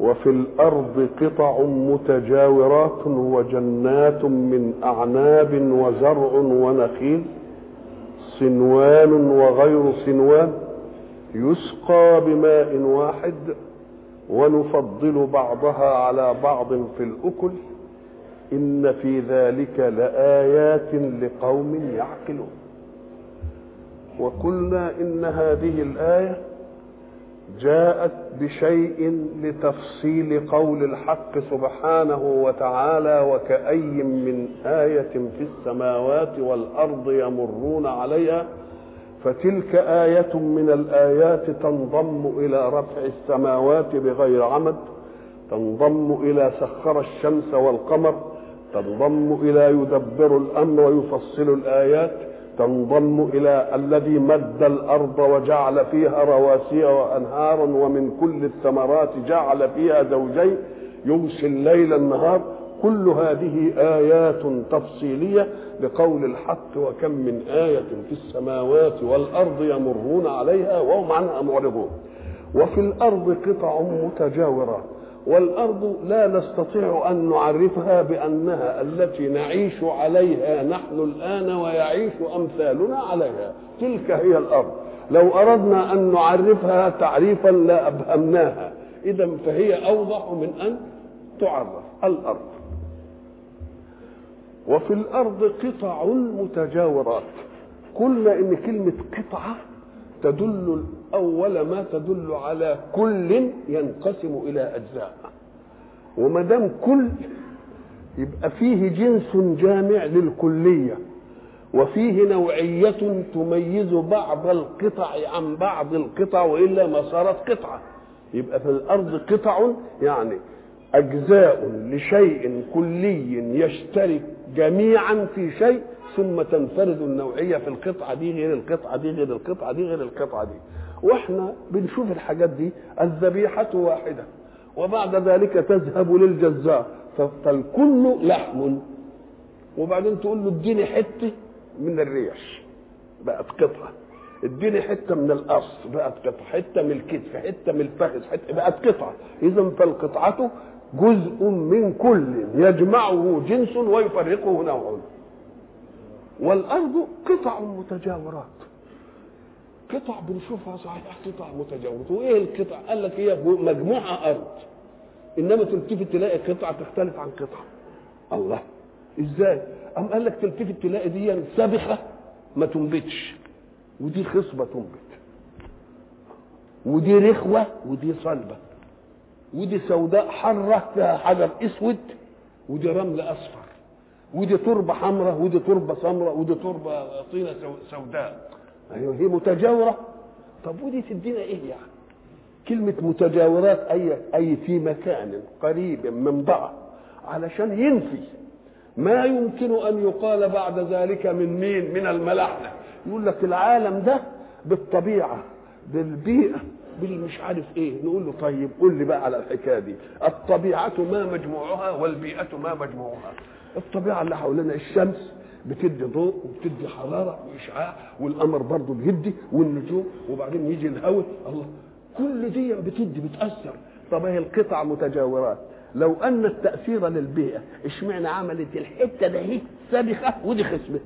وفي الأرض قطع متجاورات وجنات من أعناب وزرع ونخيل صنوان وغير صنوان يسقى بماء واحد ونفضل بعضها على بعض في الأكل. إن في ذلك لآيات لقوم يعقلون. وقلنا إن هذه الآية جاءت بشيء لتفصيل قول الحق سبحانه وتعالى وكأي من آية في السماوات والأرض يمرون عليها فتلك آية من الآيات تنضم إلى رفع السماوات بغير عمد تنضم إلى سخر الشمس والقمر تنضم إلى يدبر الأمر ويفصل الآيات. تنضم إلى الذي مد الأرض وجعل فيها رواسي وأنهارا ومن كل الثمرات جعل فيها زوجين يغشي الليل النهار. كل هذه آيات تفصيلية لقول الحق وكم من آية في السماوات والأرض يمرون عليها وهم عنها معرضون. وفي الأرض قطع متجاورات. والأرض لا نستطيع أن نعرفها بأنها التي نعيش عليها نحن الآن ويعيش أمثالنا عليها. تلك هي الأرض. لو أردنا أن نعرفها تعريفا لا أبهمناها. إذا فهي أوضح من أن تعرف الأرض. وفي الأرض قطع متجاورات. قلنا إن كلمة قطعة تدل أول ما تدل على كل ينقسم إلى أجزاء. وما دام كل يبقى فيه جنس جامع للكلية وفيه نوعية تميز بعض القطع عن بعض القطع وإلا ما صارت قطعة. يبقى في الأرض قطع يعني أجزاء لشيء كلي يشترك جميعا في شيء ثم تنفرد النوعية في القطعة دي غير القطعة دي غير القطعة دي غير القطعة دي. وإحنا بنشوف الحاجات دي الذبيحة واحدة. وبعد ذلك تذهب للجزار فالكل لحم. وبعدين تقول له اديني حتة من الريش. بقت قطعة. اديني حتة من القص. بقت قطعة. حتة من الكتف. حتة من الفخذ. حتة بقت قطعة. اذا فالقطعة جزء من كل. يجمعه جنس ويفرقه نوع. والأرض قطع متجاورات. قطع بنشوفها صحيح قطع متجاورات وإيه القطع؟ قال لك هي مجموعة أرض. إنما تلتفت تلاقي قطعة تختلف عن قطعة. الله. إزاي؟ أم قال لك تلتفت تلاقي دي سابخه ما تنبتش. ودي خصبة تنبت. ودي رخوة ودي صلبة. ودي سوداء حره فيها حجر أسود ودي رمل أصفر. ودي تربة حمراء ودي تربة سمراء ودي تربة طينة سوداء. أيوه هي متجاورة. طب ودي تدينا إيه يعني؟ كلمة متجاورات أي أي في مكان قريب من بعض علشان ينفي. ما يمكن أن يقال بعد ذلك من مين؟ من الملاحدة. يقول لك العالم ده بالطبيعة بالبيئة بالمش عارف إيه. نقول له طيب قول لي بقى على الحكاية دي. الطبيعة ما مجموعها والبيئة ما مجموعها. الطبيعة اللي حوالينا الشمس بتدي ضوء وبتدي حرارة وإشعاع والقمر برضه بيدي والنجوم وبعدين يجي الهواء. الله كل دي بتدي بتأثر. طب هي القطع متجاورات. لو أن التأثير للبيئة اشمعنى عملت الحتة ده هي سابخه ودي خصبه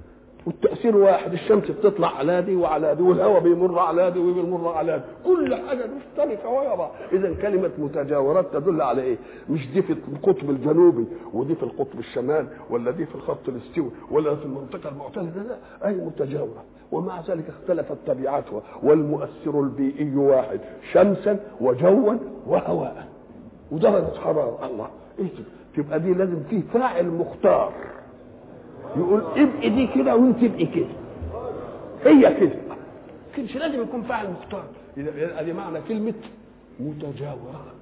والتأثير واحد الشمس بتطلع على دي وعلى دي والهواء بيمر على دي وبيمر على دي. كل حاجة مختلفة بعض إذا كلمة متجاورات تدل على إيه؟ مش دي في القطب الجنوبي ودي في القطب الشمال ولا دي في الخط الاستوي ولا في المنطقة المعتدلة لا أي متجاورة. ومع ذلك اختلفت طبيعتها. والمؤثر البيئي واحد شمسا وجوا وهواء ودرجة حرارة. الله إيه؟ تبقى دي لازم فيه فاعل مختار. يقول ابقي دي كده وانت ابقي كده. هي كده. كانش لازم يكون فاعل مختار. ادي معنى كلمة متجاورات.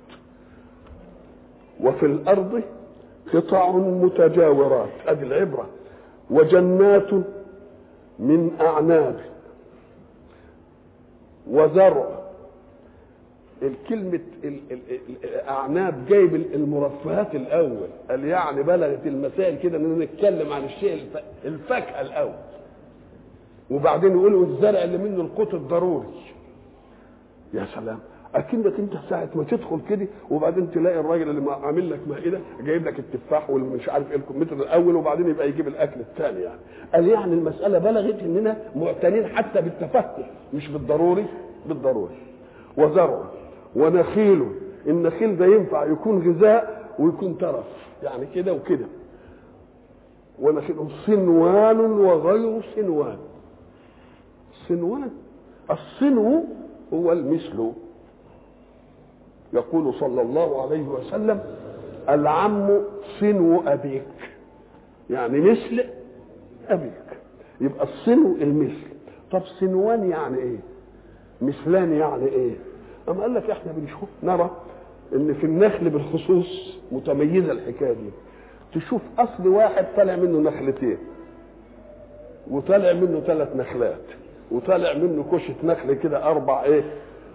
وفي الأرض قطع متجاورات. ادي العبرة. وجنات من أعناب. وزرع. الكلمة الأعناب جايب المرفهات الأول. قال يعني بلغت المسائل كده إننا نتكلم عن الشيء الفاكهة الأول. وبعدين يقولوا الزرع اللي منه القوت الضروري يا سلام. اكنك أنت ساعة ما تدخل كده وبعدين تلاقي الراجل اللي عامل لك مائده جايب لك التفاح والمش عارف إيه الكمبيوتر الأول وبعدين يبقى يجيب الأكل الثاني يعني. قال يعني المسألة بلغت اننا معتنين حتى بالتفكه مش بالضروري بالضروري. وزرع ونخيل النخيل ده ينفع يكون غذاء ويكون ترف يعني كده وكده. ونخيل صنوان وغير صنوان. صنوان؟ الصنو هو المثل. يقول صلى الله عليه وسلم العم صنو أبيك. يعني مثل أبيك. يبقى الصنو المثل. طب صنوان يعني إيه؟ مثلان يعني إيه؟ أما قال لك إحنا بنشوف نرى إن في النخل بالخصوص متميزة الحكاية دي. تشوف أصل واحد طالع منه نخلتين وطالع منه ثلاث نخلات وطالع منه كشة نخل كده أربع إيه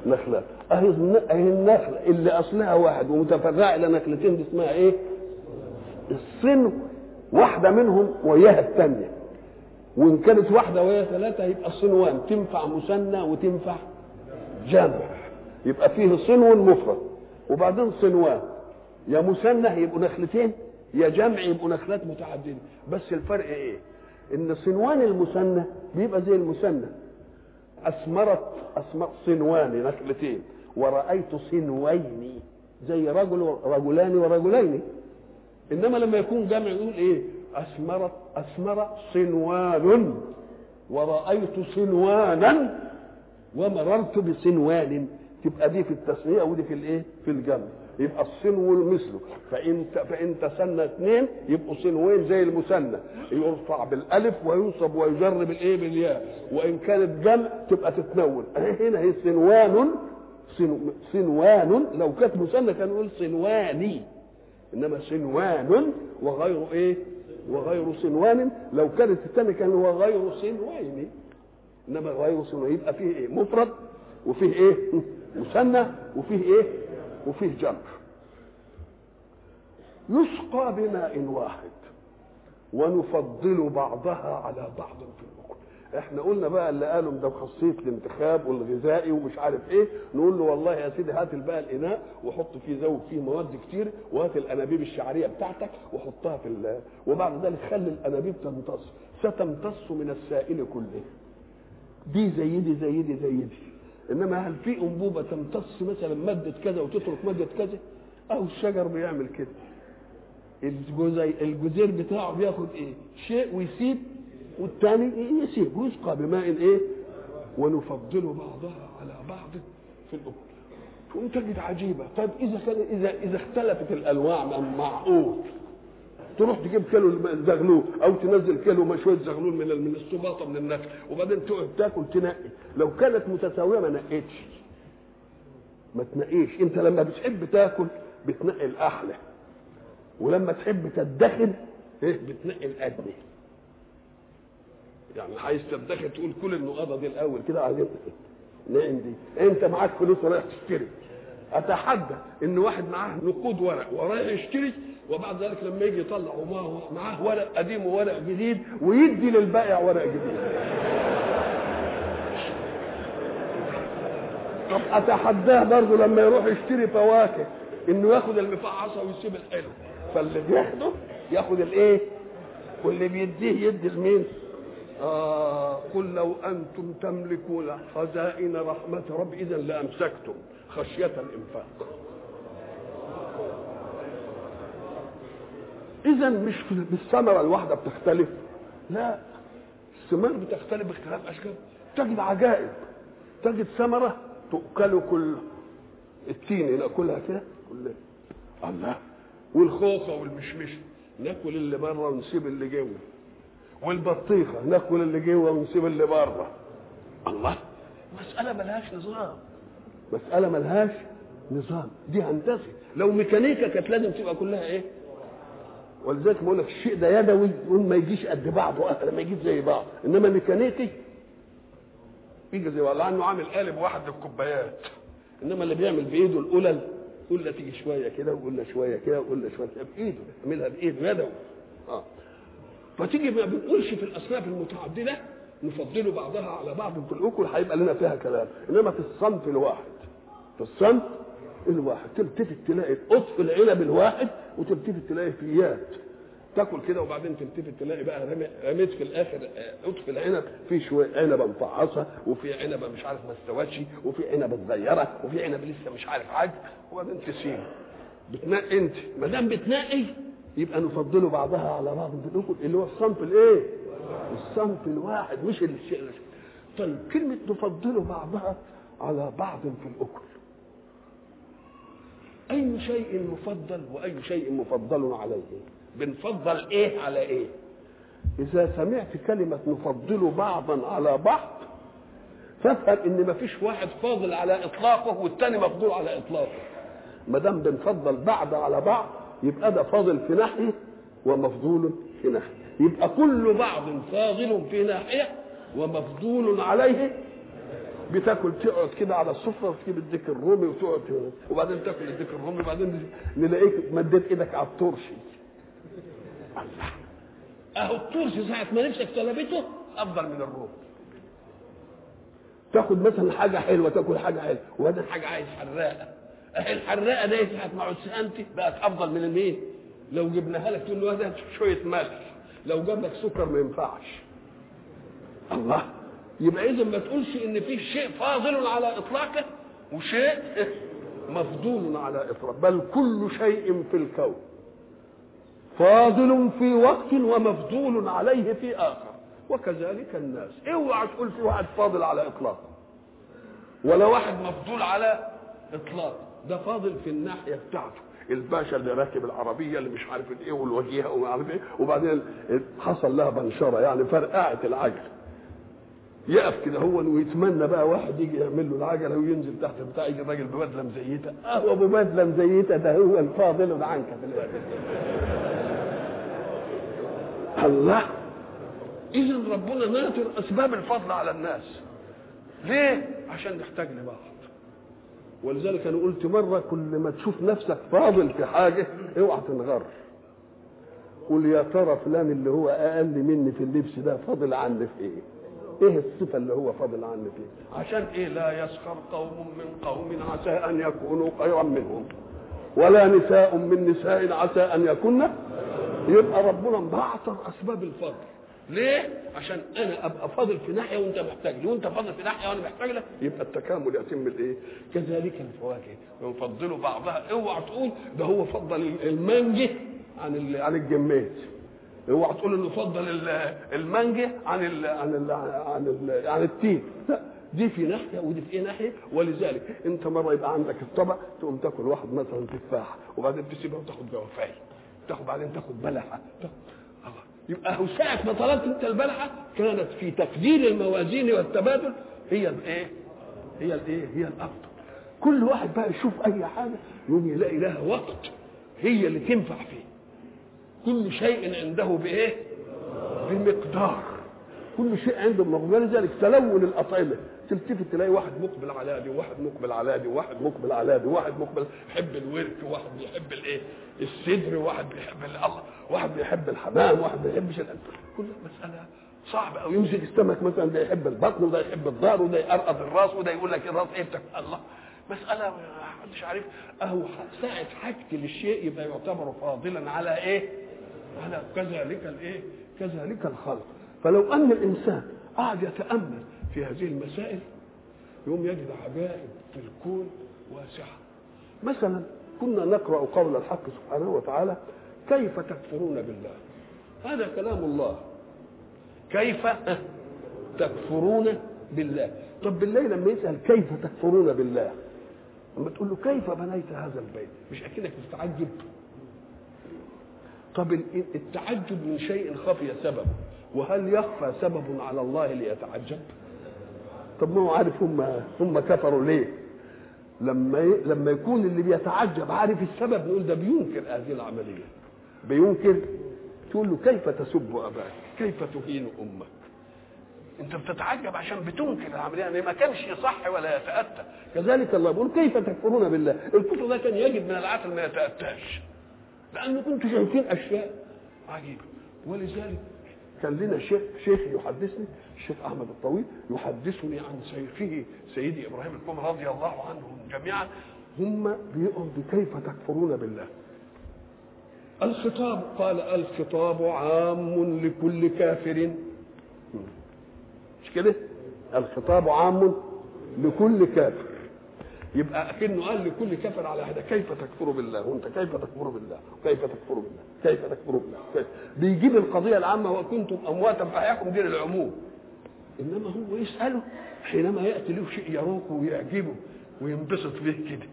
نخلات. اهي النخلة اللي أصلها واحد ومتفرعة إلى نخلتين دي اسمها إيه؟ الصنو. واحدة منهم وياها الثانية. وإن كانت واحدة وياها ثلاثة يبقى صنوان تنفع مثنى وتنفع جمع يبقى فيه صنو مفرد وبعدين صنوان يا مثنى يبقوا نخلتين يا جمع يبقوا نخلات متعددة. بس الفرق إيه؟ إن صنوان المثنى بيبقى زي المثنى اثمرت اثمر صنوان نخلتين. ورأيت صنوين زي رجل رجلان ورجلين. إنما لما يكون جمع يقول إيه؟ اثمرت اثمر صنوان. ورأيت صنوانا ومررت بصنوان. تبقى دي في التسمية ودي في الايه؟ في الجمع. يبقى الصنو المثل فإن فإن تسنى اثنين يبقوا صنوين زي المثنى يرفع بالألف وينصب ويجر بالايه بالياء. وإن كانت جمع تبقى تتنون. هنا هي صنوان صنوان. لو كانت مثنى كان يقول صنواني. إنما صنوان وغير إيه؟ وغير صنوان. لو كانت الثانية كان هو غير صنوين إنما غير صنوين يبقى فيه إيه؟ مفرد وفيه إيه؟ مثنى وفيه إيه؟ وفيه جمع يسقى بماء واحد ونفضل بعضها على بعض في الأكل إحنا قلنا بقى اللي قالوا ده خاصيه الانتخاب والغذائي ومش عارف إيه نقول له والله يا سيدي هات بقى الإناء وحط فيه زود فيه مواد كتير وهات الأنابيب الشعرية بتاعتك وحطها في ال... وبعد ذلك خلي الأنابيب تمتص. ستمتص من السائل كله. دي زي دي زي دي زي دي. إنما هل في أنبوبة تمتص مثلا مادة كذا وتترك مادة كذا؟ أو الشجر بيعمل كده. الجزي الجزير بتاعه بياخد إيه؟ شيء ويسيب والثاني يسيب. ويسقى بماء إيه؟ ونفضل بعضها على بعض في الأكل. تقوم تجد عجيبة. طيب إذا كان اذا إذا اختلفت الأنواع معقول؟ تروح تجيب كيلو زغلول أو تنزل كيلو مشويه زغلول من من السباطه من النخل وبعدين تقعد تاكل تنقي. لو كانت متساوية ما نقيتش. ما تنقيش. أنت لما بتحب تاكل بتنقي الأحلى. ولما تحب تدخن إيه؟ بتنقي الأدنى. يعني عايز تدخن تقول كل النقاطه دي الأول كده عايزين نعم دي. أنت معاك فلوس ورايح تشتري. اتحدى إن واحد معاه نقود ورق ورايح يشتري وبعد ذلك لما يجي يطلع معاه ورق قديم وورق جديد ويدي للبائع ورق جديد. طب أتحداه برضه لما يروح يشتري فواكه إنه ياخد المفعصه ويسيب الحلو. فاللي بياخده ياخد الإيه؟ واللي بيديه يدي لمين آه قل لو أنتم تملكون خزائن رحمة رب اذا لامسكتم خشية الإنفاق. اذا مش في الثمرة الواحدة بتختلف. لا الثمار بتختلف باختلاف أشكال. تجد عجائب. تجد ثمرة تؤكل كل التين نأكلها كده كلها الله. والخوخة والمشمش نأكل اللي بره ونسيب اللي جوه. والبطيخة نأكل اللي جوه ونسيب اللي بره. الله. مسألة ملهاش نظام. مسألة ملهاش نظام. دي هندسة. لو ميكانيكا كانت لازم تبقى كلها إيه؟ ولذلك بقول لك الشيء ده يدوي يقول ما يجيش قد بعضه ما يجيش زي بعض. إنما ميكانيكي يجي زي والله عنه عامل قالب واحد للكوبايات إنما اللي بيعمل بإيده القلل قلة تيجي شوية كده وقلة شوية كده وقلة شوية بإيده يعملها بإيده يدوي. آه. فتيجي ما بنقولش في الاصناف المتعددة نفضل بعضها على بعض الأكل هيبقى لنا فيها كلام. إنما في الصنف الواحد في الصنف الواحد تلتفت تلاقي قطف العنب الواحد وتلتفت تلاقي فيات. تاكل كده وبعدين تلتفت تلاقي بقى رمي- رميت في الآخر آه، قطف العنب في شوية عنبه مفعصة وفي عنبه مش عارف ما استوتش وفي عنبه صغيره وفي عنبه لسه مش عارف حاجة وبعدين تسيب. بتنقي انت. ما دام بتنقي يبقى نفضله بعضها على بعض. الاكل اللي هو الصنف الايه؟ الصنف الواحد مش الشيء طيب كلمة نفضله بعضها على بعض في الأكل. أي شيء مفضل وأي شيء مفضل عليه. بنفضل إيه؟ على إيه؟ إذا سمعت كلمة نفضل بعضا على بعض فافهم إن مفيش واحد فاضل على إطلاقه والتاني مفضول على إطلاقه. ما دام بنفضل بعض على بعض يبقى ده فاضل في ناحية ومفضول في ناحية. يبقى كل بعض فاضل في ناحية ومفضول عليه بتاكل تقعد كده على السفرة وتجيب الديك الرومي وتقعد. وبعدين تاكل الديك الرومي وبعدين نلاقيك مديت إيدك على الترشي. الله. أهو الترشي ساعه ما نفسك طلبته؟ أفضل من الرومي. تاخد مثلا حاجة حلوة تاكل حاجة حلوة. وبعدين حاجة عايز حراقة. أهي الحراقة دي ساعه ما عدت انت بقت أفضل من المين. لو جبناها لك تقول له هذا شوية ملح. لو جاب لك سكر ما ينفعش. الله. يبقى إذا ما تقولش إن في شيء فاضل على إطلاقه وشيء مفضول على اطلاقه بل كل شيء في الكون. فاضل في وقت ومفضول عليه في آخر. وكذلك الناس. اوعى تقول في واحد فاضل على اطلاقه ولا واحد مفضول على إطلاق. ده فاضل في الناحية بتاعته. الباشا اللي راكب العربية اللي مش عارف إيه والوجيهة وما عارف إيه وبعدين حصل لها بنشرة يعني فرقعت العجل. يقف كده هو ويتمنى بقى واحد يجي يعمل له العجلة وينزل تحت بتاع يجي راجل ببدله مزيته آه ابو بدله مزيته ده هو الفاضل عنك في الآخر. الله اذا ربنا ناطر أسباب الفضل على الناس. ليه؟ عشان نحتاج لبعض. ولذلك أنا قلت مرة كل ما تشوف نفسك فاضل في حاجة اوعى تنغر. قول يا ترى فلان اللي هو أقل مني في اللبس ده فاضل عني في إيه؟ إيه الصفة اللي هو فاضل عني فيها عشان إيه لا يسخر قوم من قوم عسى أن يكونوا خيرا منهم ولا نساء من نساء عسى أن يكن يبقى ربنا مبعثر أسباب الفضل. ليه؟ عشان أنا أبقى فاضل في ناحية وأنت محتاج لي وأنت فاضل في ناحية وأنا محتاج لك. يبقى التكامل يتم الايه؟ كذلك الفواكه. يفضلوا بعضها اوعى تقول ده هو فضل المانجه عن عن الجميز اوعى تقول انه فضل ال- المانجه عن ال عن ال عن ال عن التين لا دي في ناحية ودي في إيه ناحية ولذلك أنت مرة يبقى عندك الطبق تقوم تاكل واحد مثلا تفاحه وبعدين تسيبها وتاخد جوافايه تاخد بعدين تاخد بلحة يبقى ساعة ما طلبت أنت البلحة كانت في تقدير الموازين والتبادل هي الإيه؟ هي الإيه؟ هي الأفضل. كل واحد بقى يشوف أي حاجة يقوم يلاقي لها وقت هي اللي تنفع فيه. كل شيء عنده بإيه؟ بمقدار. كل شيء عنده بمقدار لذلك تلون الأطعمة تلتفت تلاقي واحد مقبل على دي وواحد مقبل على دي وواحد مقبل على دي وواحد مقبل يحب الورك وواحد بيحب الإيه؟ الصدر وواحد بيحب الله واحد بيحب الحمام واحد ما بيحبش. كلها مسألة صعبة أو يمسك السمك مثلا ده يحب البطن وده يحب الظهر وده يقرقض الرأس وده يقول لك الرأس إيه بتاك الله مسألة محدش عارف أهو ساعة حاجتي للشيء يبقى يعتبر فاضلا على إيه؟ على كذلك الإيه؟ كذلك الخلق. فلو أن الإنسان قعد يتأمل في هذه المسائل يوم يجد عجائب في الكون واسعة. مثلا كنا نقرأ قول الحق سبحانه وتعالى كيف تكفرون بالله؟ هذا كلام الله. كيف تكفرون بالله؟ طب بالله لما يسأل كيف تكفرون بالله لما تقول له كيف بنيت هذا البيت؟ مش أكنك تتعجب طب التعجب من شيء خفي سببه وهل يخفى سبب على الله ليتعجب؟ طب ما هو عارف هم هم كفروا ليه؟ لما. لما يكون اللي بيتعجب عارف السبب نقول ده بينكر هذه العملية. بينكر؟ تقول له كيف تسب أباك؟ كيف تهين أمك؟ أنت بتتعجب عشان بتنكر العملية يعني ما كانش يصح ولا يتأتى. كذلك الله يقول كيف تكفرون بالله؟ الكفر ده كان يجب من العقل ما يتأتاش. لأنه كنتوا شايفين أشياء. عجيبه ولذلك كان لنا شيخ شيخ يحدثني الشيخ أحمد الطويل يحدثني عن شيخه سيدي إبراهيم الكوم رضي الله عنهم جميعا. هم بيقولوا كيف تكفرون بالله. الخطاب قال الخطاب عام لكل كافر. مش كده؟ الخطاب عام لكل كافر. يبقى أكنه قال لكل كافر على هذا كيف تكفر بالله؟ وأنت كيف تكفر بالله؟ كيف تكفر بالله؟ كيف تكفر بالله؟ كيف؟ بيجيب القضية العامة وكنتم أمواتا فاحياكم دين العموم. إنما هو يسأله حينما يأتي له شيء يروق ويعجبه وينبسط به كده.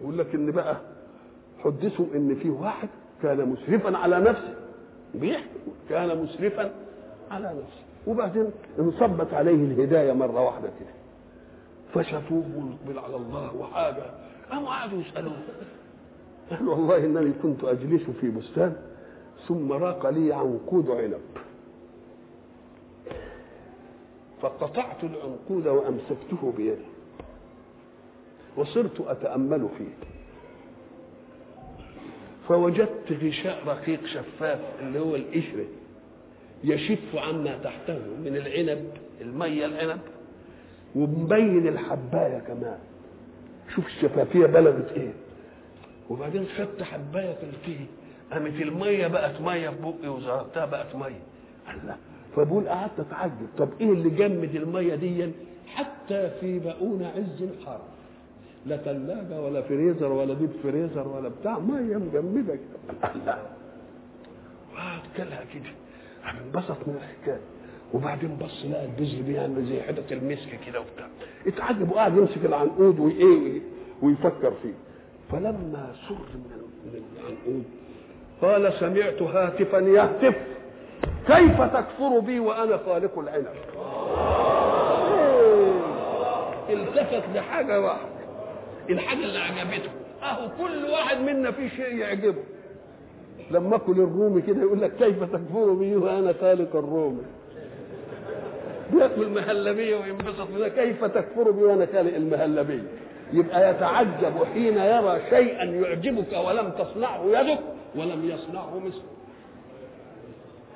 يقول لك إن بقى حدثوا إن في واحد كان مسرفا على نفسه. بيحكي كان مسرفا على نفسه. وبعدين انصبت عليه الهداية مرة واحدة كده. فشافوه مقبل على الله وحاجة. قاموا قعدوا يسألوه. قال والله إنني كنت أجلس في بستان ثم راق لي عنقود عنب. فقطعت العنقود وأمسكته بيدي. وصرت أتأمل فيه. فوجدت غشاء رقيق شفاف اللي هو القشرة يشف عما تحته من العنب المية العنب. ومبين الحباية كمان. شوف الشفافيه بلغت إيه. وبعدين خدت حباية فيه. قامت المية بقت مية في بقي وزرعتها بقت مية. الله. فبقول قعدت أتعجب. طب إيه اللي جمد المية دي؟ حتى في بقون عز حر لا ثلاجه ولا فريزر ولا ديب فريزر ولا بتاع. مية مجمدة الله. وقعد كلها كده. انبسط من الحكاية. وبعدين بص لقى البذر بيعمل زي حتة المسك كده وبتاع. اتعجب وقعد يمسك العنقود وايه ويفكر فيه. فلما سر من العنقود قال سمعت هاتفا يهتف كيف تكفر بي وأنا خالق العنب؟ التفت لحاجة واحدة. الحاجة اللي عجبته. أهو كل واحد منا فيه شيء يعجبه. لما أكل الرومي كده يقول لك كيف تكفر بي وأنا خالق الرومي؟ بياكل مهلبيه وينبسط منها كيف تكفر بي وأنا خالق المهلبية؟ يبقى يتعجب حين يرى شيئا يعجبك ولم تصنعه يدك ولم يصنعه مثلك.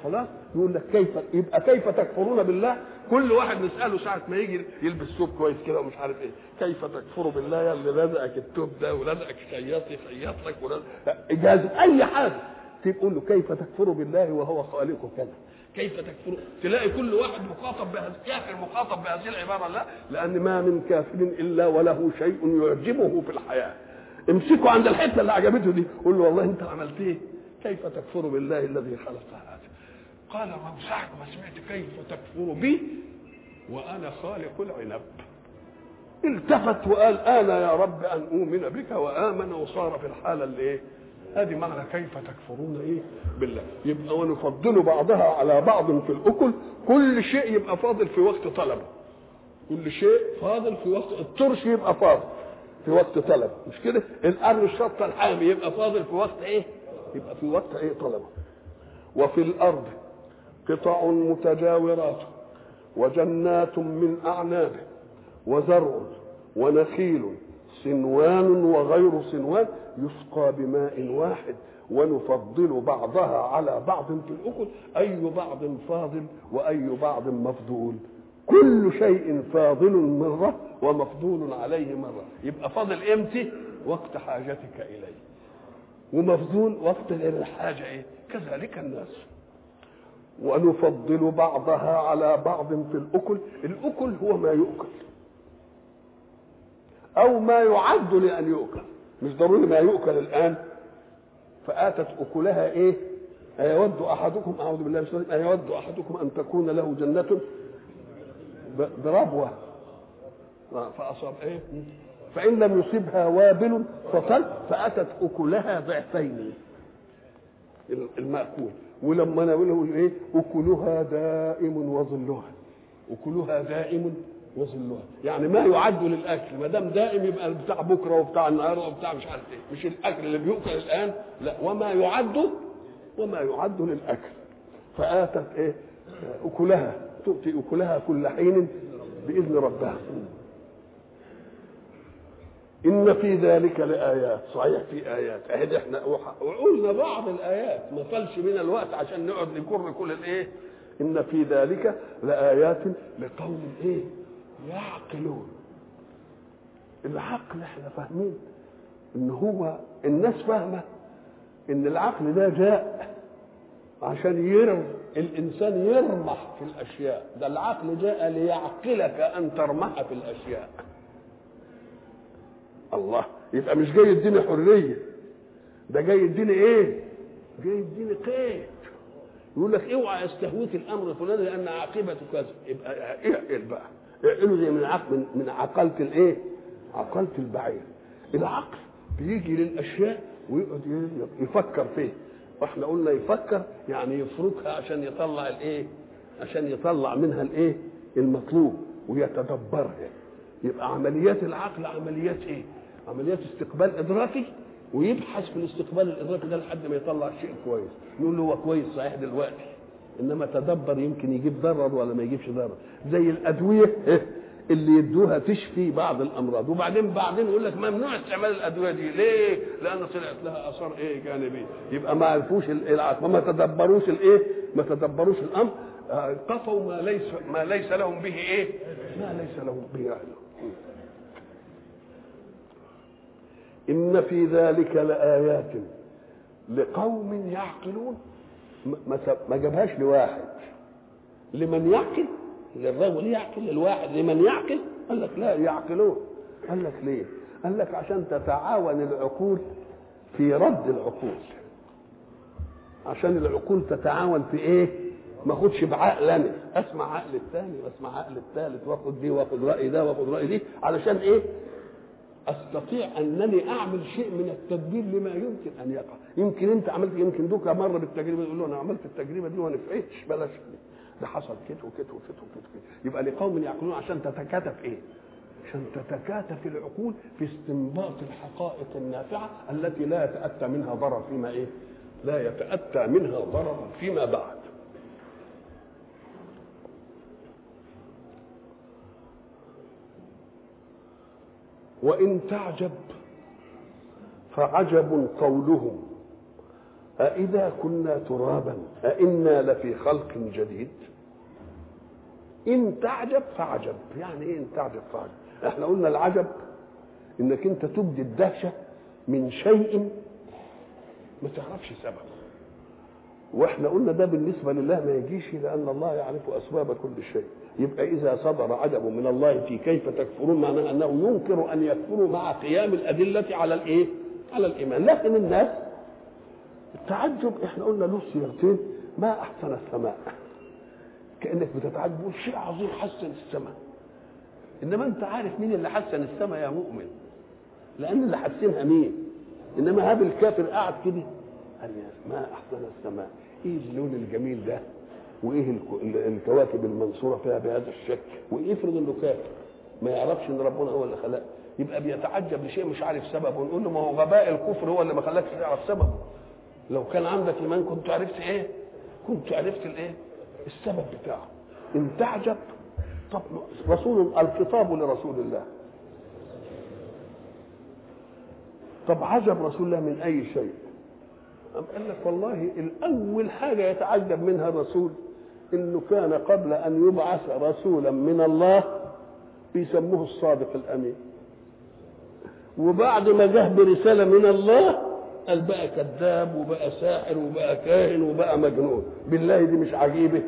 خلاص؟ يقول لك كيف؟ يبقى كيف تكفرون بالله؟ كل واحد نسأله ساعة ما يجي يلبس ثوب كويس كده ومش عارف إيه. كيف تكفر بالله يا اللي لزقك الثوب ده ولزقك خياط يخيط لك ولزق إجازة. أي حاجة. تقول له كيف تكفر بالله وهو خالق كذا. كيف تكفر؟ تلاقي كل واحد مخاطب بهذا كافر مخاطب بهذه العبارة لا لأن ما من كافر إلا وله شيء يعجبه في الحياة. امسكوا عند الحتة اللي عجبته دي قول له والله أنت عملت إيه؟ كيف تكفر بالله الذي خلق هذا؟ قال ما ساعة ما سمعت كيف تكفر بي؟ وأنا خالق العنب. التفت وقال أنا يا رب أن أؤمن بك وآمن وصار في الحالة اللي إيه؟ ادي معنى كيف تكفرون إيه؟ بالله. يبقى ونفضل بعضها على بعض في الأكل. كل شيء يبقى فاضل في وقت طلبه. كل شيء فاضل في وقت الترش يبقى فاضل في وقت طلب مش كده؟ القرن الشطة الحامي يبقى فاضل في وقت إيه؟ يبقى في وقت إيه طلبه. وفي الأرض قطع متجاورات وجنات من أعناب وزرع ونخيل سنوان وغير سنوان يسقى بماء واحد ونفضل بعضها على بعض في الأكل أي بعض فاضل وأي بعض مفضول. كل شيء فاضل مرة ومفضول عليه مرة. يبقى فاضل إمتى؟ وقت حاجتك إليه. ومفضول وقت غير الحاجة إيه؟ كذلك الناس. ونفضل بعضها على بعض في الأكل. الأكل هو ما يؤكل. أو ما يعد لأن يؤكل. مش ضروري ما يؤكل الآن. فآتت أكلها إيه؟ أيود أحدكم أعوذ بالله من أيود أحدكم أن تكون له جنة بربوة. فأصاب إيه؟ فإن لم يصبها وابل فطل فآتت أكلها ضعفين. المأكول. ولما نقول إيه؟ أكلها دائم وظلها. أكلها دائم وظلها يعني ما يعد للأكل ما دام دائم يبقى بتاع بكرة وبتاع النهارده وبتاع مش عارف إيه. مش الأكل اللي بيؤكل الآن لا. وما يعد وما يعد للأكل. فآتت إيه؟ أكلها. تؤتي أكلها كل حين بإذن ربها. إن في ذلك لآيات. صحيح في آيات. اهد إحنا وقلنا بعض الآيات. ما فلش من الوقت عشان نقعد نكر كل الإيه؟ إن في ذلك لآيات لقوم إيه؟ يعقلون. العقل إحنا فاهمين إن هو الناس فاهمة إن العقل ده جاء عشان يرم الإنسان يرمح في الأشياء. ده العقل جاء ليعقلك أن ترمح في الأشياء. الله يبقى مش جاي يديني حرية. ده جاي يديني إيه؟ جاي يديني قيد. يقول لك اوعى يستهويك الأمر الفلاني لأن عاقبته كذا. يبقى اعقل بقى. اعقله زي من عقل من, عقلة الايه؟ عقلة البعير. العقل بيجي للأشياء ويقعد يفكر فيه. وإحنا قلنا يفكر يعني يفركها عشان يطلع الايه؟ عشان يطلع منها الايه؟ المطلوب ويتدبرها. يبقى عمليات العقل عمليات إيه؟ عمليات استقبال إدراكي ويبحث في الاستقبال الإدراكي ده لحد ما يطلع شيء كويس. نقول له هو كويس صحيح دلوقتي. إنما تدبر يمكن يجيب ضرر ولا ما يجيبش ضرر زي الأدوية اللي يدوها تشفي بعض الأمراض وبعدين بعدين يقول لك ممنوع استعمال الأدوية دي ليه؟ لأن طلعت لها آثار إيه جانبية يبقى ما عرفوش العقل وما تدبروش الايه؟ ما تدبروش الأمر قفوا ما ليس ما ليس لهم به إيه؟ ما ليس لهم به علم إن في ذلك لآيات لقوم يعقلون ما جابهاش لواحد. لمن يعقل للرجل يعقل للواحد لمن يعقل قال لك لا يعقلون. قال لك ليه؟ قال لك عشان تتعاون العقول في رد العقول. عشان العقول تتعاون في إيه؟ ما أخدش بعقل أنا. أسمع عقل الثاني وأسمع عقل الثالث وأخد دي وأخد رأي ده وأخد رأي دي علشان إيه؟ أستطيع أنني أعمل شيء من التدبير لما يمكن أن يقع يمكن أنت عملت يمكن دوكا مرة بالتجربة يقول له أنا عملت التجربة دي وما نفعتش بلاش ده حصل كده وكده وكده وكده يبقى لقوم يعقلون عشان تتكاتف إيه؟ عشان تتكاتف العقول في استنباط الحقائق النافعة التي لا يتأتى منها ضرر فيما إيه؟ لا يتأتى منها ضرر فيما بعد. وإن تعجب فعجب قولهم. أإذا كنا ترابا أإنا لفي خلق جديد. إن تعجب فعجب. يعني إيه إن تعجب فعجب؟ إحنا قلنا العجب إنك أنت تبدي الدهشة من شيء ما تعرفش سببه. وإحنا قلنا ده بالنسبة لله ما يجيش لأن الله يعرف أسباب كل شيء. يبقى إذا صدر عجب من الله في كيف تكفرون معناه أنه ينكر أن يكفروا مع قيام الأدلة على الإيه؟ على الإيمان. لكن الناس التعجب إحنا قلنا له صيغتين ما أحسن السماء. كأنك بتتعجب شيء عظيم حسن السماء. إنما أنت عارف مين اللي حسن السماء يا مؤمن؟ لأن اللي حسنها مين؟ إنما هاب الكافر قاعد كده. قال يا ما أحسن السماء. إيه اللون الجميل ده؟ وإيه الكواكب المنصورة فيها بهذا الشكل؟ ويفرض إنه كافر؟ ما يعرفش إن ربنا هو اللي خلق يبقى بيتعجب لشيء مش عارف سببه ونقول له ما هو غباء الكفر هو اللي ما خلاكش تعرف سببه. لو كان عندك إيمان كنت عرفت إيه؟ كنت عرفت الإيه؟ السبب بتاعه. إن تعجب طب رسول الخطاب لرسول الله. طب عجب رسول الله من أي شيء؟ أم قال لك والله الأول حاجة يتعجب منها الرسول إنه كان قبل أن يبعث رسولا من الله بيسموه الصادق الأمين. وبعد ما جه برسالة من الله قال بقى كذاب وبقى ساحر وبقى كاهن وبقى مجنون. بالله دي مش عجيبة.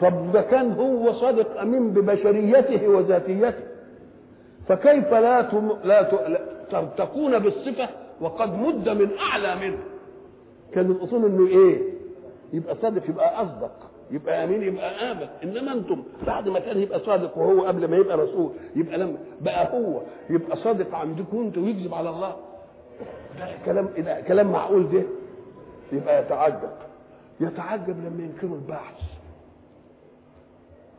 طب ده كان هو صادق أمين ببشريته وذاتيته. فكيف لا تم... لا, ت... لا تكون بالصفة وقد مد من أعلى منه؟ كان الأصول إنه إيه؟ يبقى صادق يبقى أصدق يبقى آمين يبقى آمن. إنما أنتم بعد ما كان يبقى صادق وهو قبل ما يبقى رسول يبقى لما بقى هو يبقى صادق عندكم أنتوا ويكذب على الله. ده كلام ده؟ كلام معقول ده؟ يبقى يتعجب. يتعجب لما ينكروا البحث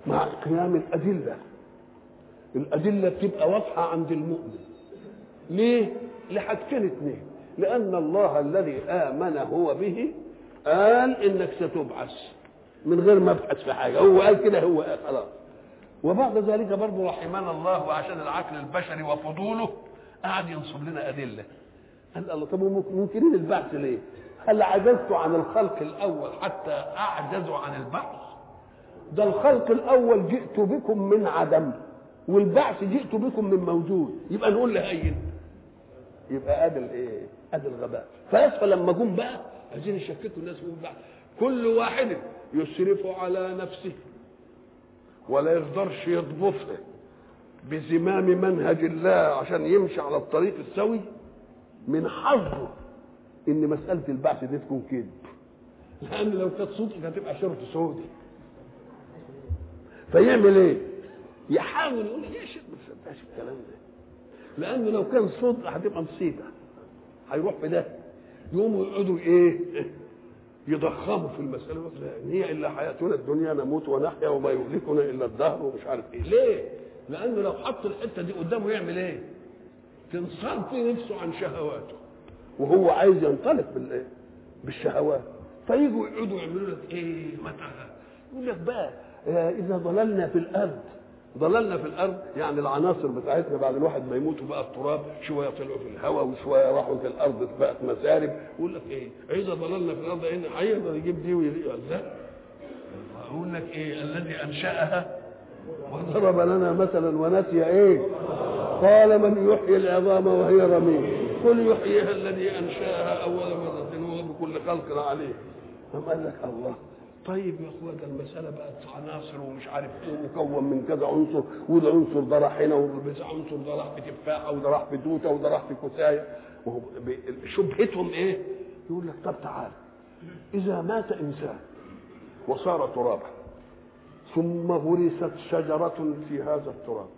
مع قيام الأدلة. الأدلة بتبقى واضحة عند المؤمن. ليه؟ لحاجتين اثنين لأن الله الذي آمن هو به قال إنك ستبعث من غير ما ابحث في حاجة هو قال كده هو خلاص وبعد ذلك برضه رحمنا الله وعشان العقل البشري وفضوله قعد ينصب لنا أدلة قال الله طب منكرين البعث ليه؟ هل عجزت عن الخلق الأول حتى أعجز عن البعث؟ ده الخلق الأول جئت بكم من عدم والبعث جئت بكم من موجود يبقى نقول لهين يبقى ادي الايه؟ ادي الغباء. فيصفى لما جم بقى عايزين يشككوا الناس من بعض كل واحد يسرف على نفسه ولا يقدرش يضبطها بزمام منهج الله عشان يمشي على الطريق السوي من حظه إن مسألة البعث دي تكون كذب. لأن لو كانت صدق هتبقى شرط سودي فيعمل إيه؟ يحاول يقول شيخ ما تصدقش الكلام ده. لأنه لو كان صدق هتبقى مصيبة. هيروح في ده يقوموا يقعدوا إيه؟ يضخموا في المسألة لا هي إلا حياتنا الدنيا نموت ونحيا وما يهلكنا إلا الدهر ومش عارف إيه ليه؟ لأنه لو حط الحتة دي قدامه يعمل إيه؟ تنصرف نفسه عن شهواته وهو عايز ينطلق بالايه؟ بالشهوات فيجوا يقعدوا يعملوا لك إيه؟ متى يقول لك بقى إذا ضللنا في الأرض ضللنا في الأرض يعني العناصر بتاعتنا بعد الواحد ما يموت وبقى التراب شوية طلعوا في الهواء وشوية راحوا في الأرض بقت مسارب يقول لك إيه؟ اذا ضللنا في الأرض ان هيقدر يجيب دي ويقول لك إيه؟ الذي أنشأها وضرب لنا مثلا ونسي إيه؟ قال من يحيي العظام وهي رميم. قل يحييها الذي أنشأها أول مرة. وهو بكل خلق عليه. قام قال لك الله. طيب يا اخويا ده المساله بقت عناصر ومش عارف إيه مكون من كذا عنصر وده عنصر ده راح هنا وده عنصر ده راح في تفاحة وده راح في توتة وده راح في كوساية وهو شبهتهم إيه؟ يقول لك طب تعال إذا مات إنسان وصار ترابا ثم غرست شجرة في هذا التراب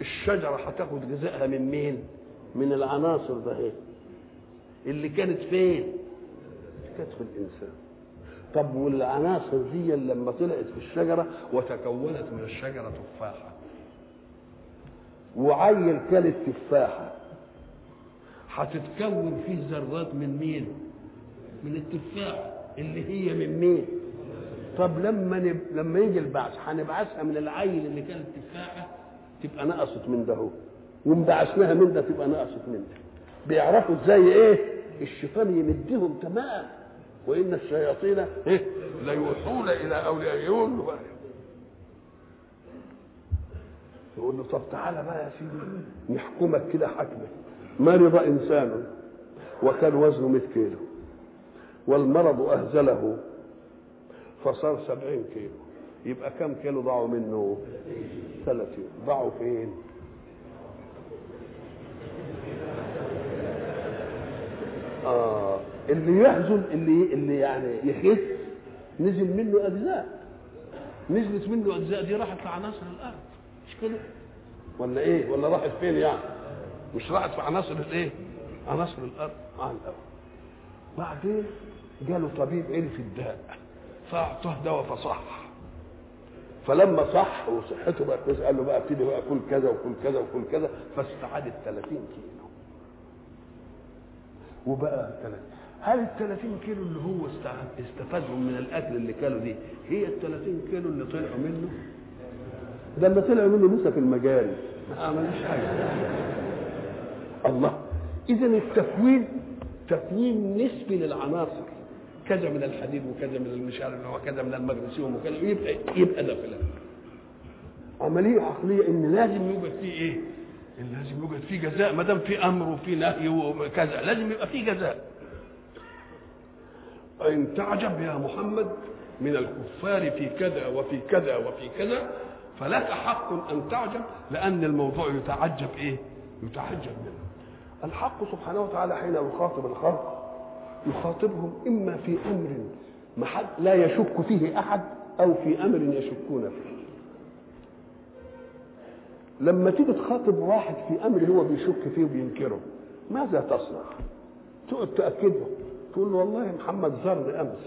الشجرة هتاخد غذائها من مين؟ من العناصر ده إيه؟ اللي كانت فين؟ كانت في الإنسان طب والعناصر دي لما طلعت في الشجرة وتكونت من الشجرة تفاحة وعيل كانت تفاحة هتتكون فيه ذرات من مين؟ من التفاح اللي هي من مين؟ طب لما نب... لما يجي البعث هنبعثها من العيل اللي كانت تفاحة تبقى نقصت من ده هو وانبعثناها من ده تبقى نقصت من ده بيعرفوا إزاي إيه؟ الشيطان يمدهم تمام وإن الشياطين إيه؟ ليوحون إلى اوليائهم يقول له طب تعالى بقى يا سيدي نحكمك كده حكمة. مرض إنسان وكان وزنه 100 كيلو والمرض أهزله فصار 70 كيلو. يبقى كم كيلو ضاعوا منه؟ 30 ضاعوا فين؟ آه. اللي يحزن اللي اللي يعني يخس نزل منه أجزاء. نزلت منه أجزاء دي راحت لعناصر الأرض. مش كده؟ ولا إيه؟ ولا راحت فين يعني؟ مش راحت في عناصر الإيه؟ عناصر الأرض. عن الأرض بعدين جاله طبيب عرف الداء فاعطاه دواء فصح فلما صح وصحته بقت كويسه قال له بقى ابتدي بقى كل كذا وكل كذا وكل كذا فاستعاد ال 30 كيلو. وبقى 30 هل ال 30 كيلو اللي هو استفادهم من الأكل اللي كانوا دي هي ال 30 كيلو اللي طلعوا منه؟ ده اللي طلعوا منه في المجاري ما عملوش حاجة. الله. اذا التكوين تكوين نسبي للعناصر. كذا من الحديد وكذا من المش عارف وكذا من المغنيسيوم وكذا يبقى يبقى ده فلان. عملية عقلية إن لازم يوجد فيه إيه؟ لازم يوجد فيه جزاء ما دام في أمر وفي نهي وكذا لازم يبقى فيه جزاء. ان تعجب يا محمد من الكفار في كذا وفي كذا وفي كذا فلك حق أن تعجب لأن الموضوع يتعجب إيه؟ يتعجب منه. الحق سبحانه وتعالى حين يخاطب الخلق يخاطبهم إما في أمر محد لا يشك فيه أحد أو في أمر يشكون فيه. لما تيجي تخاطب واحد في أمر هو بيشك فيه وبينكره ماذا تصنع؟ تقعد تاكده تقول له والله محمد زارني أمس.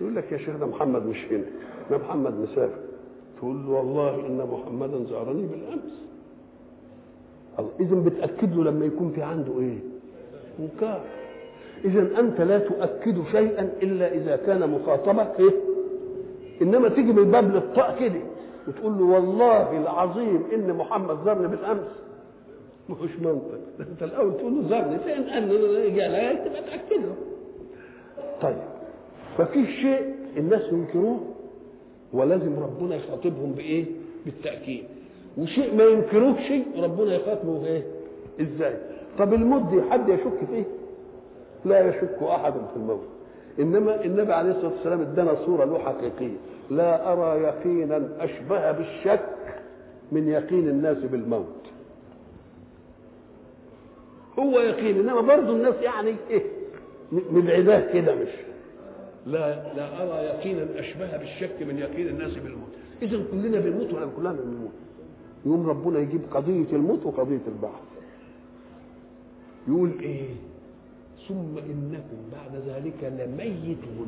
يقول لك يا شيخ ده محمد مش هنا ده محمد مسافر. تقول له والله إن محمدا زارني بالأمس. اذا بتأكد له لما يكون في عنده إيه؟ إنكار. اذا أنت لا تؤكد شيئا إلا إذا كان مخاطبك إيه؟ إنما تيجي من باب للطاء كده وتقول له والله العظيم إن محمد زارني بالأمس. مش منطق. انت الأول تقول له زارني فين يجي على تبقى تاكد له. طيب. ففي شيء الناس ينكروه ولازم ربنا يخاطبهم بإيه؟ بالتأكيد. وشيء ما ينكروه شيء ربنا يخاطبه بإيه؟ إزاي؟ طب الموت دي حد يشك فيه؟ لا يشك أحد في الموت. إنما النبي عليه الصلاة والسلام ادانا صورة له حقيقية. لا أرى يقينا أشبه بالشك من يقين الناس بالموت. هو يقين إنما برضه الناس يعني إيه مبعداه كده مش. لا لا أرى يقينا اشبه بالشك من يقين الناس بالموت. اذا كلنا بنموت ولا كلنا بنموت؟ يوم ربنا يجيب قضية الموت وقضية البعث. يقول إيه؟ ثم إنكم بعد ذلك لميتون.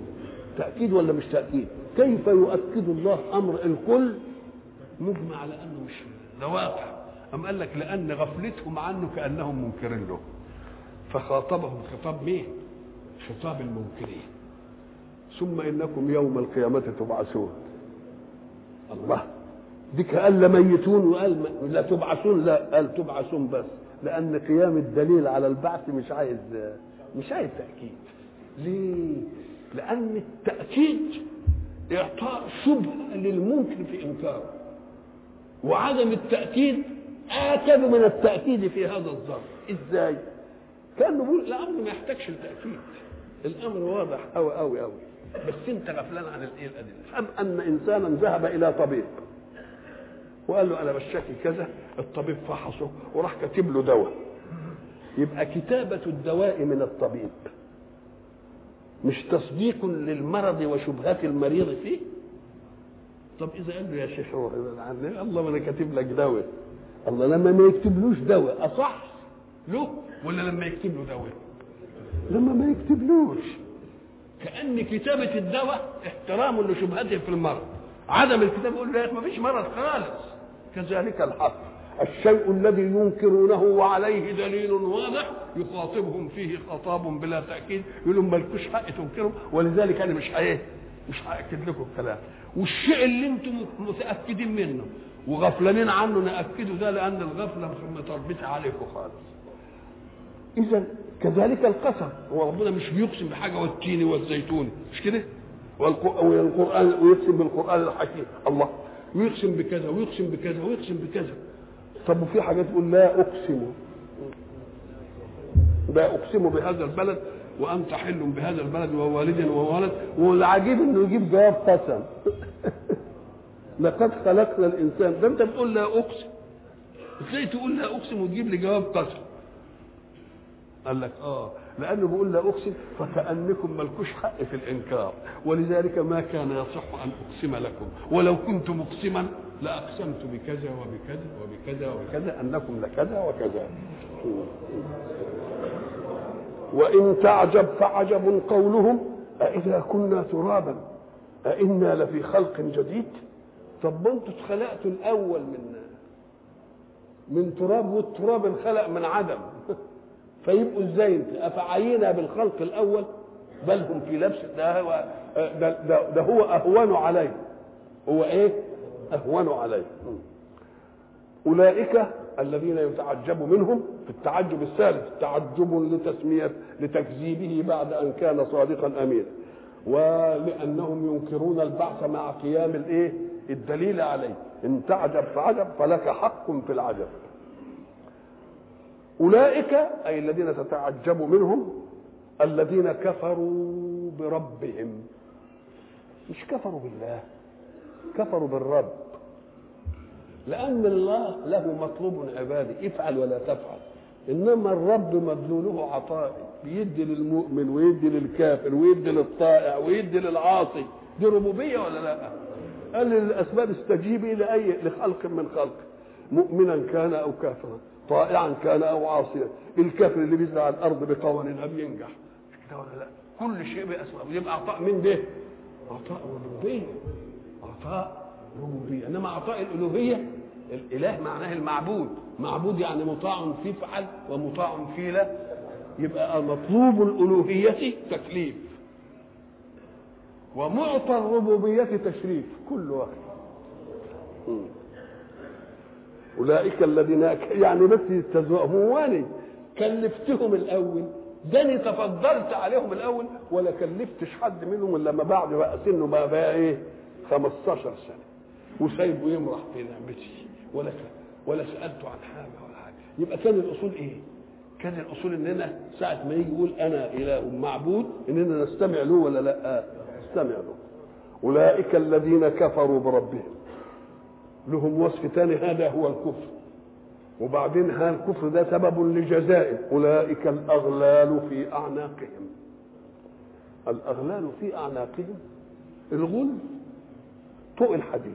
تأكيد ولا مش تأكيد؟ كيف يؤكد الله أمر الكل؟ مجمع على أنه مش ده واقع. أم قال لك لأن غفلتهم عنه كأنهم منكرين له. فخاطبهم خطاب مين؟ خطاب المنكرين. ثم إنكم يوم القيامة تبعثون. الله. ديك قال لميتون وقال لا تبعثون لا قال تبعثون بس. لأن قيام الدليل على البعث مش عايز مش عايز تأكيد. ليه؟ لأن التأكيد إعطاء شبهة للممكن في إنكاره. وعدم التأكيد آكد من التأكيد في هذا الظرف. إزاي؟ كأنه بيقول الأمر ما يحتاجش التأكيد الأمر واضح أوي أوي أوي. بس أنت غفلان عن الإيه الأدلة؟ أن إنسانا ذهب إلى طبيب. وقال له أنا بشتكي كذا الطبيب فحصه وراح كاتب له دواء. يبقى كتابة الدواء من الطبيب. مش تصديق للمرض وشبهات المريض فيه؟ طب إذا قال له يا شيخ روح الله ما أنا كاتب لك دواء. الله لما ما يكتبلوش دواء أصح؟ له؟ ولا لما يكتب له دواء؟ لما ما يكتبلوش. كأن كتابة الدواء احترام لشبهته في المرض. عدم الكتاب يقول له ما فيش مرض خالص. كذلك الحق. الشيء الذي ينكرونه وعليه دليل واضح يخاطبهم فيه خطاب بلا تأكيد يقول لهم مالكوش حق تنكروا ولذلك أنا مش إيه مش هاكد لكم الكلام. والشيء اللي أنتم متأكدين منه وغفلانين عنه نأكده ده لأن الغفلة مش متربطه عليكم خالص. اذا كذلك القسم هو ربنا مش بيقسم بحاجة والتين والزيتون مش كده؟ والقرآن ويقسم بالقرآن الحكيم الله. ويقسم بكذا ويقسم بكذا ويقسم بكذا. طب وفي حاجات تقول لا أقسم. لا أقسم بهذا البلد وأنت حل بهذا البلد ووالد وولد والعجيب إنه يجيب جواب قسم. لقد خلقنا الإنسان. ده انت بتقول لا أقسم. إزاي تقول لا أقسم وتجيب لي جواب قسم؟ قال لك آه لأنه بيقول لا أقسم فكأنكم ملكوش حق في الإنكار. ولذلك ما كان يصح أن أقسم لكم. ولو كنت مقسما لأقسمت بكذا وبكذا وبكذا وبكذا أنكم لكذا وكذا. وإن تعجب فعجب قولهم. أإذا كنا ترابا. أإنا لفي خلق جديد. طب أنتوا اتخلقتوا الأول من من تراب والتراب انخلق من عدم. فيبقوا إزاي انت؟ أفعينا بالخلق الأول؟ بل هم في لبس ده هو ده, ده, هو أهون عليه. هو إيه؟ أهون عليه. أولئك الذين يتعجب منهم في التعجب الثالث تعجب لتسمية لتكذيبه بعد أن كان صادقا أمينا ولأنهم ينكرون البعث مع قيام الإيه؟ الدليل عليه. إن تعجب فعجب فلك حق في العجب. أولئك أي الذين تتعجب منهم الذين كفروا بربهم. مش كفروا بالله كفروا بالرب. لأن الله له مطلوب عبادي افعل ولا تفعل. إنما الرب مدلوله عطائي بيدي للمؤمن ويدي للكافر ويدي للطائع ويدي للعاصي. دي ربوبية ولا لأ؟ قال للأسباب استجيبي لأي لخلق من خلق مؤمنا كان أو كافرا طائعا كان أو عاصيا الكافر اللي بيزرع الأرض بقوانينها بينجح كده ولا لا؟ كل شيء بأسباب. يبقى عطاء من ده؟ عطاء ربوبية عطاء ربوبيه إنما عطاء الألوهية الإله معناه المعبود. معبود يعني مطاع في فعل ومطاع في لا. يبقى مطلوب الألوهية تكليف. ومعطى الربوبية تشريف كل واحد. أولئك الذين يعني بس يستهزئوا واني. كلفتهم الأول. ده أنا تفضلت عليهم الأول ولا كلفتش حد منهم إلا لما بعد بقى سنه بقى, بقى إيه 15 سنة. وسايبه يمرح في نعمتي. ولا ولا سألته عن حاجة ولا حاجة. يبقى كان الأصول إيه؟ كان الأصول إننا ساعة ما يجي يقول أنا إله معبود إننا نستمع له ولا لأ؟ نستمع له أولئك الذين كفروا بربهم. لهم وصف ثاني هذا هو الكفر. وبعدين ها الكفر ده سبب لجزائه أولئك الأغلال في أعناقهم. الأغلال في أعناقهم. الغل طوق الحديد.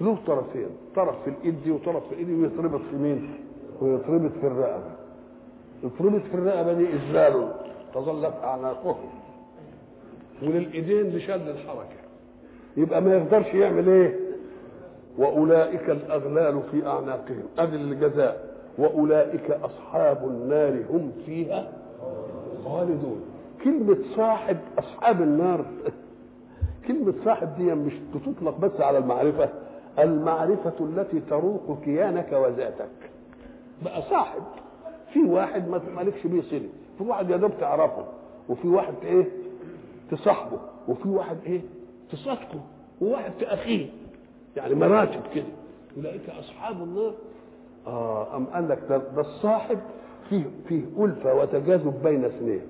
له طرفين طرف في الإيد دي وطرف في الإيد دي ويتربط في مين؟ ويتربط في الرقبة. يتربط في الرقبة دي إزلال تظلت أعناقهم. وللإيدين لشد الحركة. يبقى ما يقدرش يعمل إيه؟ وأولئك الأغلال في أعناقهم. ادي الجزاء. وأولئك أصحاب النار هم فيها خالدون. كلمة صاحب أصحاب النار كلمة صاحب دي مش بتطلق بس على المعرفة. المعرفة التي تروق كيانك وذاتك. بقى صاحب. في واحد ما مالكش بيه صلة. في واحد يا دوب تعرفه. وفي واحد إيه؟ تصاحبه وفي واحد إيه؟ تصادقه وواحد تأخيه يعني مراتب كده. أولئك أصحاب النار. آه أم قال لك ده, الصاحب فيه فيه ألفة وتجاذب بين اثنين.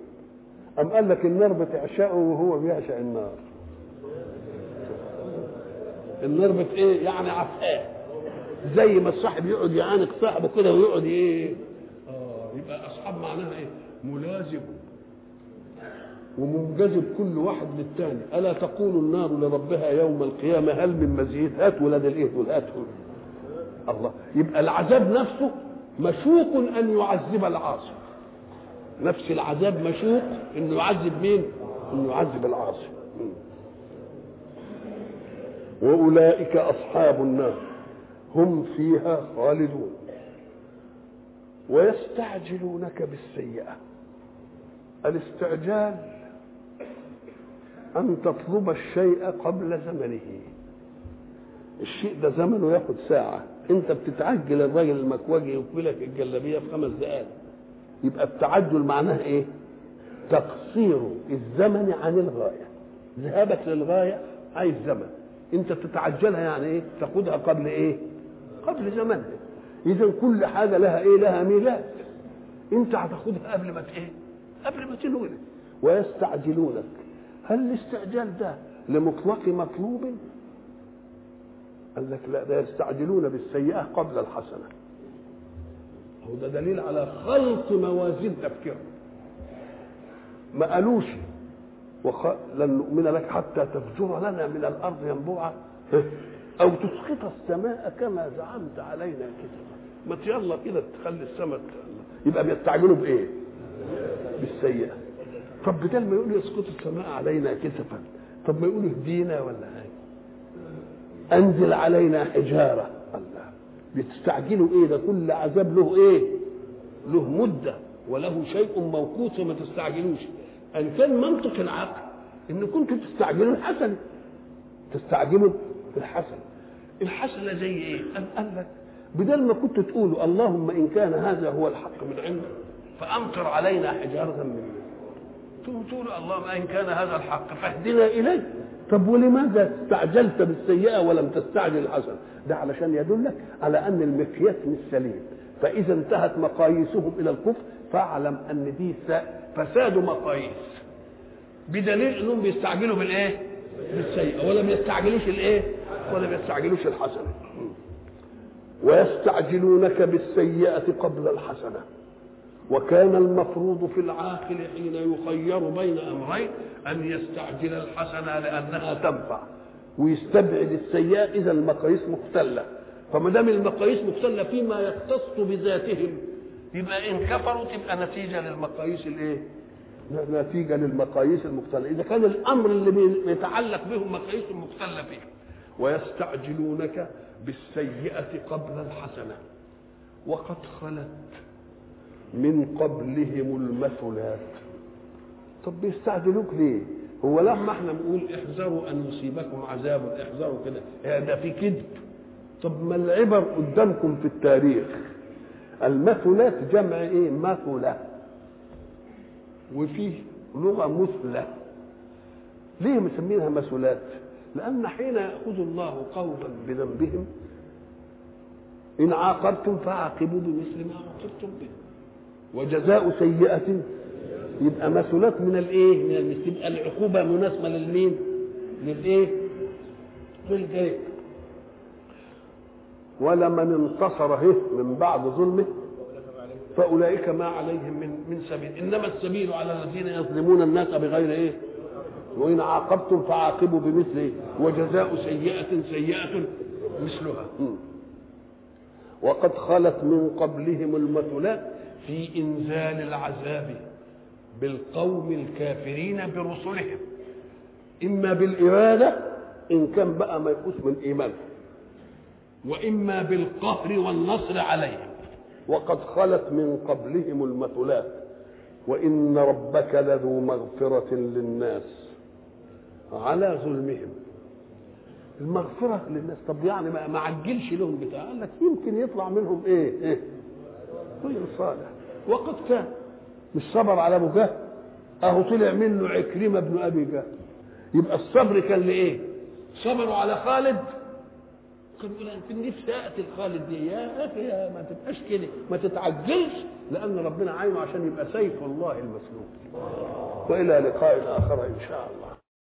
أم قال لك النار بتعشقه وهو بيعشق النار. النار بت إيه؟ يعني عفاه زي ما الصاحب يقعد يعانق صاحبه كده ويقعد إيه؟ آه يبقى أصحاب معناها إيه؟ ملازم. ومنجذب كل واحد للثاني ألا تقول النار لربها يوم القيامة هل من مزيد؟ هات ولاد الايه دول الله. يبقى العذاب نفسه مشوق أن يعذب العاصي. نفس العذاب مشوق انه يعذب مين؟ انه يعذب العاصي. وأولئك أصحاب النار. هم فيها خالدون. ويستعجلونك بالسيئة. الاستعجال أن تطلب الشيء قبل زمنه الشيء ده زمنه ياخد ساعة أنت بتتعجل الراجل المكواجي يقبلك الجلابية في خمس دقائق يبقى التعجل معناه إيه؟ تقصير الزمن عن الغاية ذهابك للغاية عايز زمن أنت تتعجلها يعني إيه؟ تاخدها قبل إيه؟ قبل زمنها إذا كل حاجة لها إيه؟ لها ميلاد أنت هتاخدها قبل ما إيه؟ قبل ما تنولد ويستعجلونك هل الاستعجال ده لمطلق مطلوب؟ قال لك لا ده يستعجلون بالسيئة قبل الحسنة. هو ده دليل على خلق موازين تفكير. ما قالوش وخ... لن نؤمن لك حتى تفجر لنا من الأرض ينبوعا. أو تسقط السماء كما زعمت علينا كسفا ما يلا كده تخلي السماء يبقى بيستعجلوا بإيه؟ بالسيئة. طب بدل ما يقولوا يسقط السماء علينا كسفا طب ما يقولوا اهدينا ولا حاجة. انزل علينا حجارة. الله. بتستعجلوا إيه؟ ده كل عذاب له إيه؟ له مدة وله شيء موقوت وما تستعجلوش. ان كان منطق العقل ان كنتم تستعجلوا الحسن. تستعجلوا الحسن الحسنه زي إيه؟ قال, لك بدل ما كنت تقولوا اللهم إن كان هذا هو الحق من عندك فأمطر علينا حجارة من تقول اللهم إن كان هذا الحق فاهدنا إليه. طب ولماذا استعجلت بالسيئة ولم تستعجل الحسنة؟ ده علشان يدلك على أن المقياس مش سليم. فإذا انتهت مقاييسهم إلى الكفر فاعلم أن دي فساد مقاييس. بدليل إنهم بيستعجلوا بالإيه؟ بالسيئة. ولم يستعجلوش الإيه؟ ولم يستعجلوش الحسنة. ويستعجلونك بالسيئة قبل الحسنة. وكان المفروض في العاقل حين يخير بين أمرين أن يستعجل الحسنه لأنها تنفع ويستبعد السيئة إذا المقاييس مختلة. فما دام المقاييس مختلة فيما يختص بذاتهم يبقى إن كفروا تبقى نتيجة للمقاييس الإيه؟ نتيجة للمقاييس المختلة. إذا كان الأمر اللي بيتعلق بهم مقاييس مختلة فيه ويستعجلونك بالسيئة قبل الحسنة. وقد خلت من قبلهم المثلات. طب بيستعجلوك ليه؟ هو لما إحنا بنقول احذروا أن يصيبكم عذاب احذروا كده ده في كذب. طب ما العبر قدامكم في التاريخ. المثلات جمع إيه؟ مثلة. وفيه لغة مثلة. ليه مسمينها مثلات؟ لأن حين يأخذ الله قوما بذنبهم إن عاقبتم فعاقبوا بمثل ما عاقبتم به. وجزاء سيئة يبقى مثلات من الايه؟ من المثل يبقى العقوبة مناسبة للمين؟ للإيه؟ للجريء ولمن انتصر هه من بعد ظلمه فأولئك ما عليهم من من سبيل إنما السبيل على الذين يظلمون الناس بغير إيه وإن عاقبتم فعاقبوا بمثل إيه؟ وجزاء سيئة سيئة مثلها وقد خلت من قبلهم المثلات في إنزال العذاب بالقوم الكافرين برسلهم. إما بالإرادة إن كان بقى ما يقوس من إيمانهم. وإما بالقهر والنصر عليهم. وقد خلت من قبلهم المثلات. وإن ربك لذو مغفرة للناس على ظلمهم. المغفرة للناس طب يعني ما عجلش لهم بتاع. قال لك يمكن يطلع منهم إيه؟ إيه؟ كل صالح. وقد كان مش صبر على أبو جهل. أهو طلع منه عكرمة بن أبي جهل. يبقى الصبر كان لإيه؟ صبروا على خالد. كان يقول أنا في نفسي أقتل خالد دي. يا أخي يا ما تبقاش كده. ما تتعجلش. لأن ربنا عاينه عشان يبقى سيف الله المسلول وإلى لقاء آخر إن شاء الله.